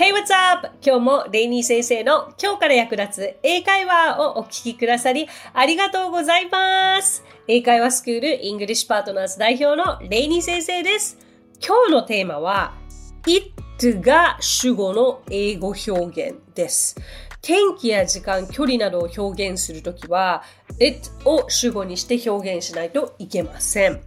Hey, what's up? 今日もレイニー先生の今日から役立つ英会話をお聞きくださりありがとうございます。英会話スクールイングリッシュパートナーズ代表のレイニー先生です。今日のテーマは it が主語の英語表現です。天気や時間、距離などを表現するときは it を主語にして表現しないといけません。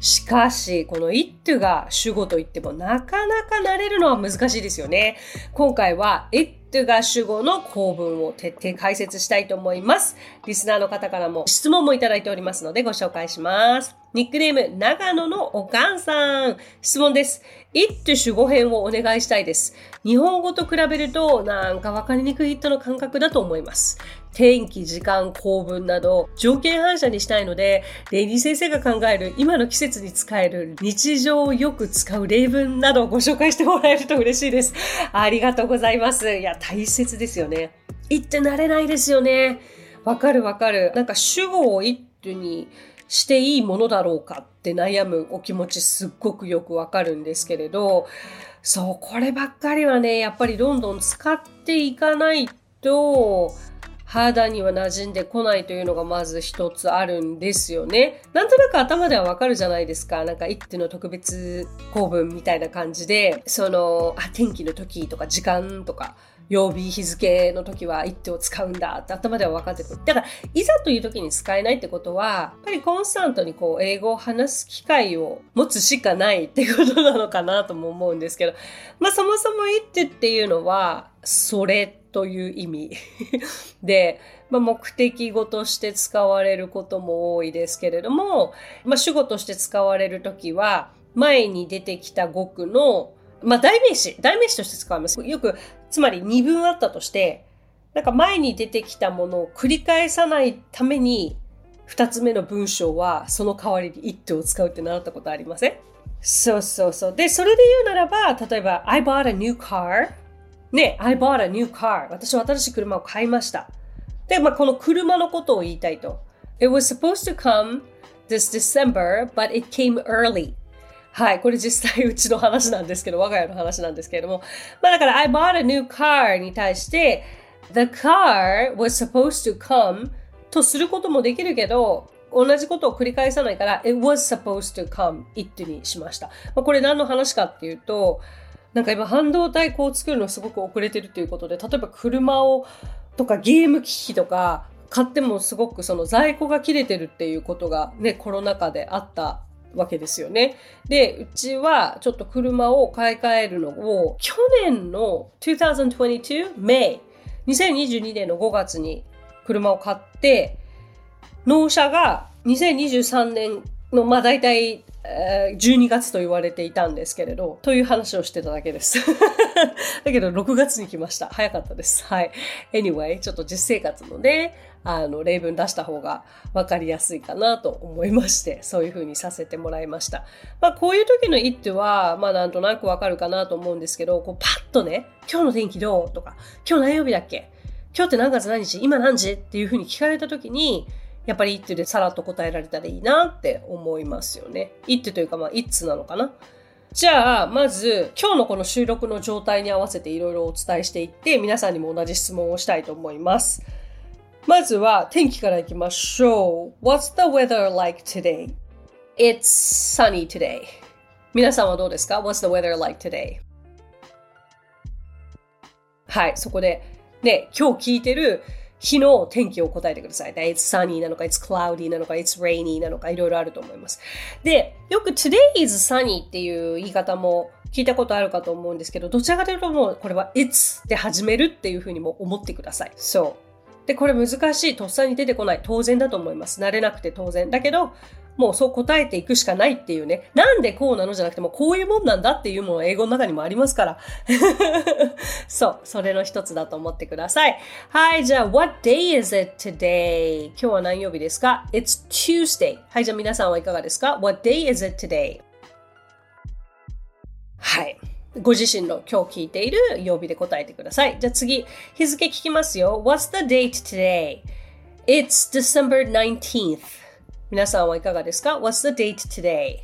しかし、この it が主語といってもなかなか慣れるのは難しいですよね。今回は it が主語の構文を徹底解説したいと思います。リスナーの方からも質問もいただいておりますのでご紹介します。ニックネーム、長野のお母さん。質問です。it 主語編をお願いしたいです。日本語と比べるとなんかわかりにくい it の感覚だと思います。天気、時間、構文など条件反射にしたいので、レイリー先生が考える今の季節に使える日常をよく使う例文などをご紹介してもらえると嬉しいです。ありがとうございます。いや、大切ですよね。it って慣れないですよね。わかるわかる。なんか主語を it にしていいものだろうかって悩むお気持ちすっごくよくわかるんですけれど、そう、こればっかりはね、やっぱりどんどん使っていかないと、肌には馴染んでこないというのがまず一つあるんですよね。なんとなく頭ではわかるじゃないですか。なんか一手の特別公文みたいな感じで、その、あ、天気の時とか時間とか、曜日、日付の時は一手を使うんだって頭では分かってくる。だから、いざという時に使えないってことは、やっぱりコンスタントにこう、英語を話す機会を持つしかないってことなのかなとも思うんですけど、まあそもそも一手っていうのは、それという意味 で、まあ、目的語として使われることも多いですけれども、まあ、主語として使われるときは、前に出てきた語句のまあ、代名詞、代名詞として使います。よく、つまり二文あったとして、なんか前に出てきたものを繰り返さないために、二つ目の文章はその代わりに it を使うって習ったことありません？そうそうそう。で、それで言うならば、例えば、I bought a new car. ね、I bought a new car. 私は新しい車を買いました。で、まあ、この車のことを言いたいと。It was supposed to come this December, but it came early. はい。これ実際うちの話なんですけど、我が家の話なんですけれども。まあだから、I bought a new car に対して、the car was supposed to come とすることもできるけど、同じことを繰り返さないから、it was supposed to come it にしました。まあ、これ何の話かっていうと、なんか今半導体こう作るのすごく遅れてるということで、例えば車をとかゲーム機器とか買ってもすごくその在庫が切れてるっていうことがね、コロナ禍であったわけですよね。で、うちはちょっと車を買い替えるのを去年の2022 May 2022年の5月に車を買って納車が2023年のまあ大体12月と言われていたんですけれど、という話をしてただけです。だけど6月に来ました。早かったです。はい。Anyway、ちょっと実生活のね、あの、例文出した方が分かりやすいかなと思いまして、そういう風にさせてもらいました。まあ、こういう時の一手は、まあ、なんとなくわかるかなと思うんですけど、こう、パッとね、今日の天気どうとか、今日何曜日だっけ今日って何月何日今何時っていう風に聞かれた時に、やっぱり一手でさらっと答えられたらいいなって思いますよね。一手というか、まあ、一通なのかな。じゃあ、まず、今日のこの収録の状態に合わせていろいろお伝えしていって、皆さんにも同じ質問をしたいと思います。まずは天気からいきましょう。What's the weather like today? It's sunny today. 皆さんはどうですか ?What's the weather like today? はい、そこで、ね、今日聞いてる日の天気を答えてください。It's sunny なのか、It's cloudy なのか、It's rainy なのか、いろいろあると思います。で、よく Today is sunny っていう言い方も聞いたことあるかと思うんですけど、どちらかというともうこれは It's で始めるっていうふうにも思ってください。そう。で、これ難しい。とっさに出てこない。当然だと思います。慣れなくて当然。だけど、もうそう答えていくしかないっていうね。なんでこうなのじゃなくても、こういうもんなんだっていうもの英語の中にもありますから。そう。それの一つだと思ってください。はい。じゃあ、what day is it today? 今日は何曜日ですか ?It's Tuesday. はい。じゃあ皆さんはいかがですか ?What day is it today? はい。ご自身の今日聞いている曜日で答えてください。じゃあ次、日付聞きますよ。What's the date today? It's December 19th. 皆さんはいかがですか ?What's the date today?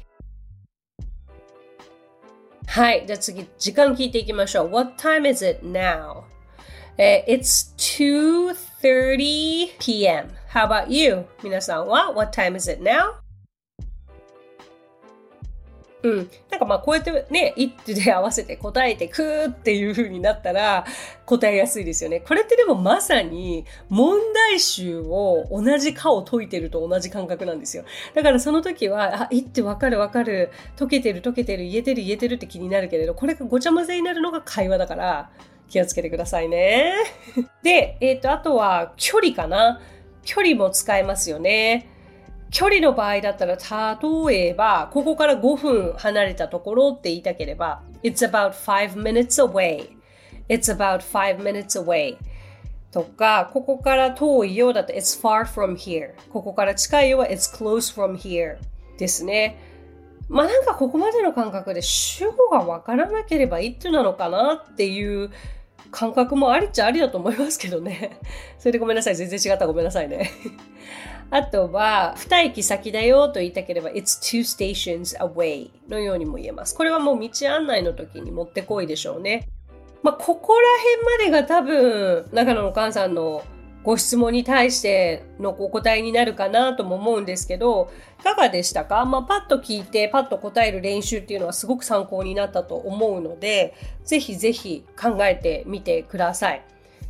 はい。じゃあ次、時間聞いていきましょう。What time is it now? Uh, it's 2.30 p.m. How about you? 皆さんは What time is it now? うん。なんかまあこうやってね、一手で合わせて答えてくっていう風になったら答えやすいですよね。これってでもまさに問題集を同じ科を解いてると同じ感覚なんですよ。だからその時は、あ、一手わかるわかる、解けてる解けてる、言えてる言えてるって気になるけれど、これがごちゃ混ぜになるのが会話だから、気をつけてくださいね。で、えっ、ー、と、あとは距離かな。距離も使えますよね。距離の場合だったら、例えば、ここから5分離れたところって言いたければ、It's about five minutes away. It's about five minutes away. とか、ここから遠いようだと It's far from here. ここから近いようは It's close from here. ですね。まあなんかここまでの感覚で主語がわからなければいいってなのかなっていう感覚もありっちゃありだと思いますけどね。それでごめんなさい。全然違ったごめんなさいね。あとは、二駅先だよと言いたければ、it's two stations away のようにも言えます。これはもう道案内の時にもってこいでしょうね。まあ、ここら辺までが多分、中野のお母さんのご質問に対してのお答えになるかなとも思うんですけど、いかがでしたか？まあ、パッと聞いて、パッと答える練習っていうのはすごく参考になったと思うので、ぜひぜひ考えてみてください。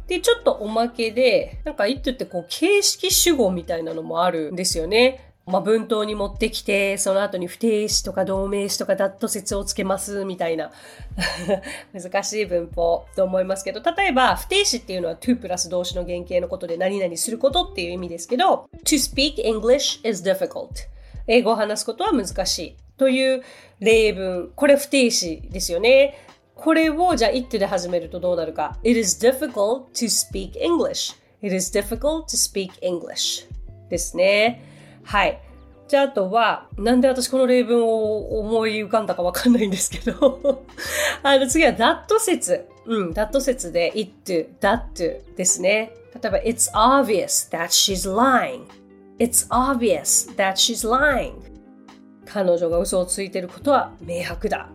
で、ちょっとおまけで、なんか、it ってこう、形式主語みたいなのもあるんですよね。まあ、文頭に持ってきて、その後に不定詞とか動名詞とかダット説をつけますみたいな 難しい文法と思いますけど、例えば不定詞っていうのは to プラス動詞の原型のことで何々することっていう意味ですけど、to speak English is difficult 英語を話すことは難しいという例文。これ不定詞ですよね。これをじゃあ it で始めるとどうなるか。It is difficult to speak English. It is difficult to speak English ですね。はい。じゃあ、あとは、なんで私この例文を思い浮かんだかわかんないんですけどあの、次は that 説。うん、that 説で it, that ですね。例えば、it's obvious that she's lying. It's obvious that she's lying. 彼女が嘘をついてることは明白だ。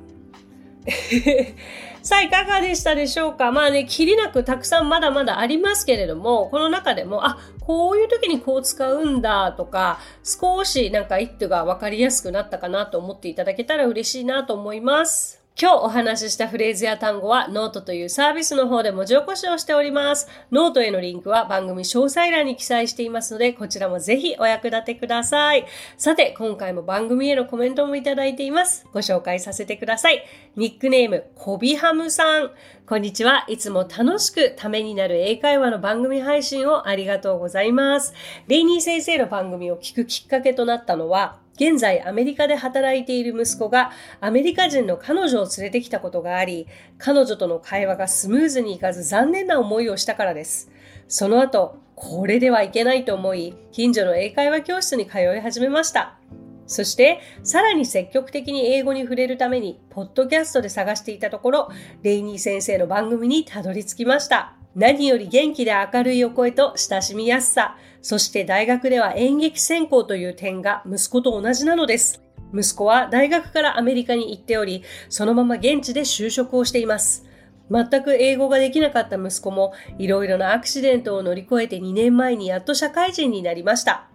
さあ、いかがでしたでしょうか？まあね、きりなくたくさんまだまだありますけれども、この中でも、あ、こういう時にこう使うんだとか、少しなんか一手が分かりやすくなったかなと思っていただけたら嬉しいなと思います。今日お話ししたフレーズや単語はノートというサービスの方で文字起こしをしております。ノートへのリンクは番組詳細欄に記載していますので、こちらもぜひお役立てください。さて、今回も番組へのコメントもいただいています。ご紹介させてください。ニックネーム、コビハムさん。こんにちは。いつも楽しくためになる英会話の番組配信をありがとうございます。レイニー先生の番組を聞くきっかけとなったのは、現在アメリカで働いている息子がアメリカ人の彼女を連れてきたことがあり、彼女との会話がスムーズにいかず残念な思いをしたからです。その後、これではいけないと思い、近所の英会話教室に通い始めました。そして、さらに積極的に英語に触れるために、ポッドキャストで探していたところ、レイニー先生の番組にたどり着きました。何より元気で明るいお声と親しみやすさ、そして大学では演劇専攻という点が息子と同じなのです。息子は大学からアメリカに行っており、そのまま現地で就職をしています。全く英語ができなかった息子も、いろいろなアクシデントを乗り越えて2年前にやっと社会人になりました。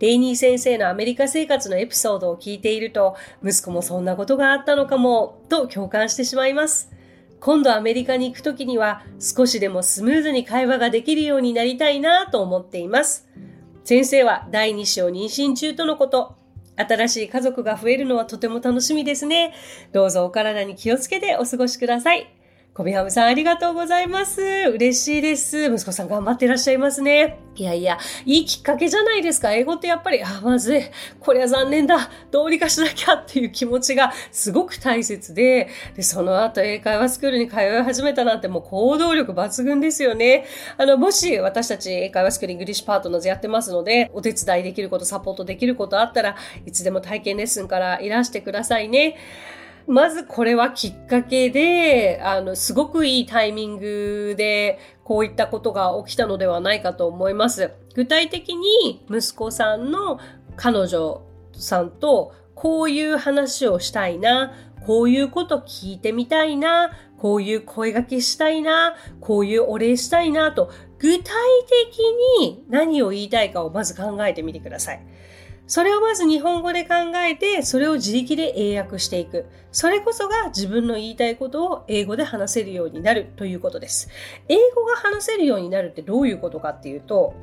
レイニー先生のアメリカ生活のエピソードを聞いていると、息子もそんなことがあったのかも、と共感してしまいます。今度アメリカに行くときには少しでもスムーズに会話ができるようになりたいなと思っています。先生は第2子を妊娠中とのこと。新しい家族が増えるのはとても楽しみですね。どうぞお体に気をつけてお過ごしください。小ビハムさんありがとうございます。嬉しいです。息子さん頑張ってらっしゃいますね。いやいや、いいきっかけじゃないですか。英語ってやっぱり、あ、まずい。こりゃ残念だ。どうにかしなきゃっていう気持ちがすごく大切で、で、その後英会話スクールに通い始めたなんてもう行動力抜群ですよね。あの、もし私たち英会話スクールイングリッシュパートナーズやってますので、お手伝いできること、サポートできることあったらいつでも体験レッスンからいらしてくださいね。まずこれはきっかけで、あの、すごくいいタイミングで、こういったことが起きたのではないかと思います。具体的に息子さんの彼女さんとこういう話をしたいな、こういうこと聞いてみたいな、こういう声掛けしたいな、こういうお礼したいなと、具体的に何を言いたいかをまず考えてみてください。それをまず日本語で考えて、それを自力で英訳していく。それこそが自分の言いたいことを英語で話せるようになるということです。英語が話せるようになるってどういうことかっていうと、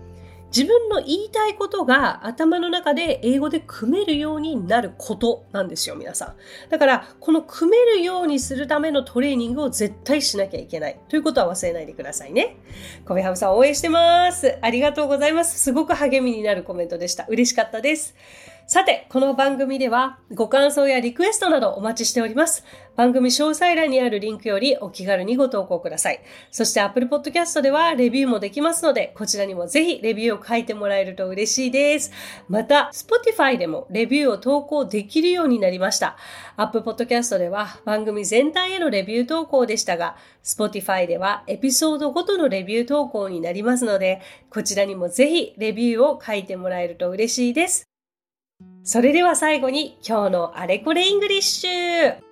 自分の言いたいことが頭の中で英語で組めるようになることなんですよ、皆さん。だから、この組めるようにするためのトレーニングを絶対しなきゃいけないということは忘れないでくださいね。コメハムさん応援してます。ありがとうございます。すごく励みになるコメントでした。嬉しかったです。さて、この番組ではご感想やリクエストなどお待ちしております。番組詳細欄にあるリンクよりお気軽にご投稿ください。そして Apple Podcast ではレビューもできますので、こちらにもぜひレビューを書いてもらえると嬉しいです。また、Spotify でもレビューを投稿できるようになりました。Apple Podcast では番組全体へのレビュー投稿でしたが、Spotify ではエピソードごとのレビュー投稿になりますので、こちらにもぜひレビューを書いてもらえると嬉しいです。それでは最後に今日のあれこれイングリッシュ。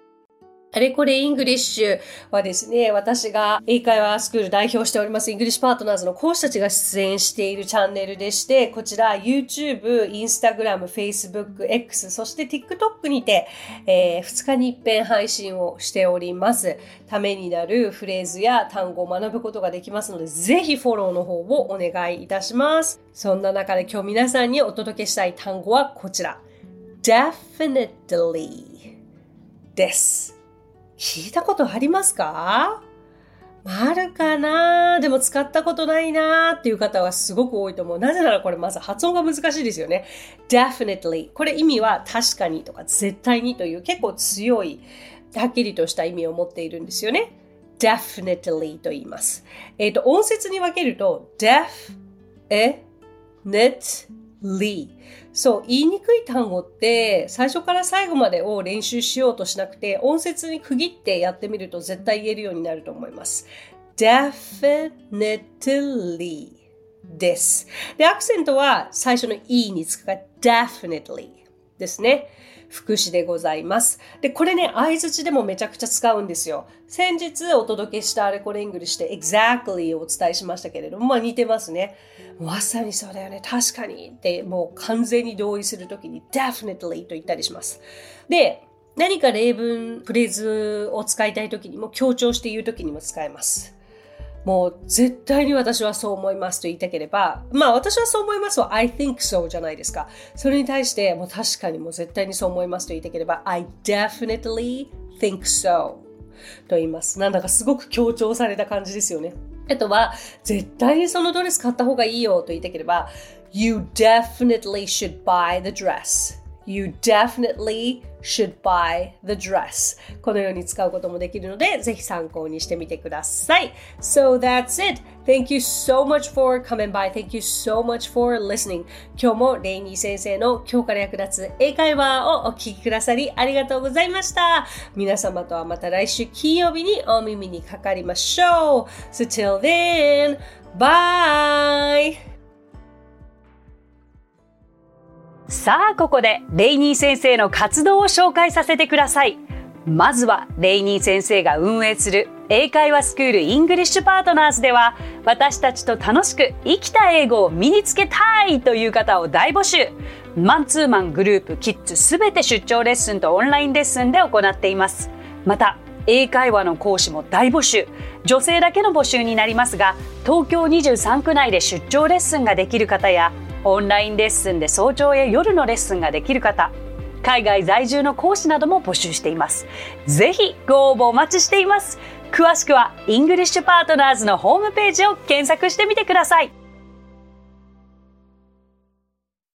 あれこれイングリッシュはですね、私が英会話スクール代表しておりますイングリッシュパートナーズの講師たちが出演しているチャンネルでして、こちら YouTube、Instagram、Facebook、X、そして TikTok にて、えー、2日に一遍配信をしております。ためになるフレーズや単語を学ぶことができますので、ぜひフォローの方をお願いいたします。そんな中で今日皆さんにお届けしたい単語はこちら。definitely です。聞いたことありますか？あるかなでも使ったことないなっていう方はすごく多いと思う。なぜならこれまず発音が難しいですよね。definitely。これ意味は確かにとか絶対にという結構強い、はっきりとした意味を持っているんですよね。definitely と言います。えっ、ー、と、音節に分けると def, e, net, ly そう、言いにくい単語って最初から最後までを練習しようとしなくて音節に区切ってやってみると絶対言えるようになると思います。definitely です。で、アクセントは最初の e につくか definitely ですね。副詞でございます。で、これね、相づちでもめちゃくちゃ使うんですよ。先日お届けしたあれこれイングリッシュで exactly をお伝えしましたけれども、まあ似てますね。まさにそうだよね。確かにってもう完全に同意するときに definitely と言ったりします。で、何か例文、フレーズを使いたいときにも強調して言うときにも使えます。もう絶対に私はそう思いますと言いたければ、まあ私はそう思いますは I think so じゃないですか。それに対してもう確かにもう絶対にそう思いますと言いたければ I definitely think so と言います。なんだかすごく強調された感じですよね。あとは絶対にそのドレス買った方がいいよと言いたければ You definitely should buy the dress You definitely should buy the dress このように使うこともできるのでぜひ参考にしてみてください So that's it Thank you so much for coming by Thank you so much for listening 今日もレイニー先生の今日から役立つ英会話をお聞きくださりありがとうございました皆様とはまた来週金曜日にお耳にかかりましょう So till then Bye! さあ、ここでレイニー先生の活動を紹介させてください。まずは、レイニー先生が運営する英会話スクールイングリッシュパートナーズでは、私たちと楽しく生きた英語を身につけたいという方を大募集。マンツーマングループ、キッズすべて出張レッスンとオンラインレッスンで行っています。また、英会話の講師も大募集女性だけの募集になりますが東京23区内で出張レッスンができる方やオンラインレッスンで早朝や夜のレッスンができる方海外在住の講師なども募集しています。ぜひご応募お待ちしています。詳しくはイングリッシュパートナーズのホームページを検索してみてください。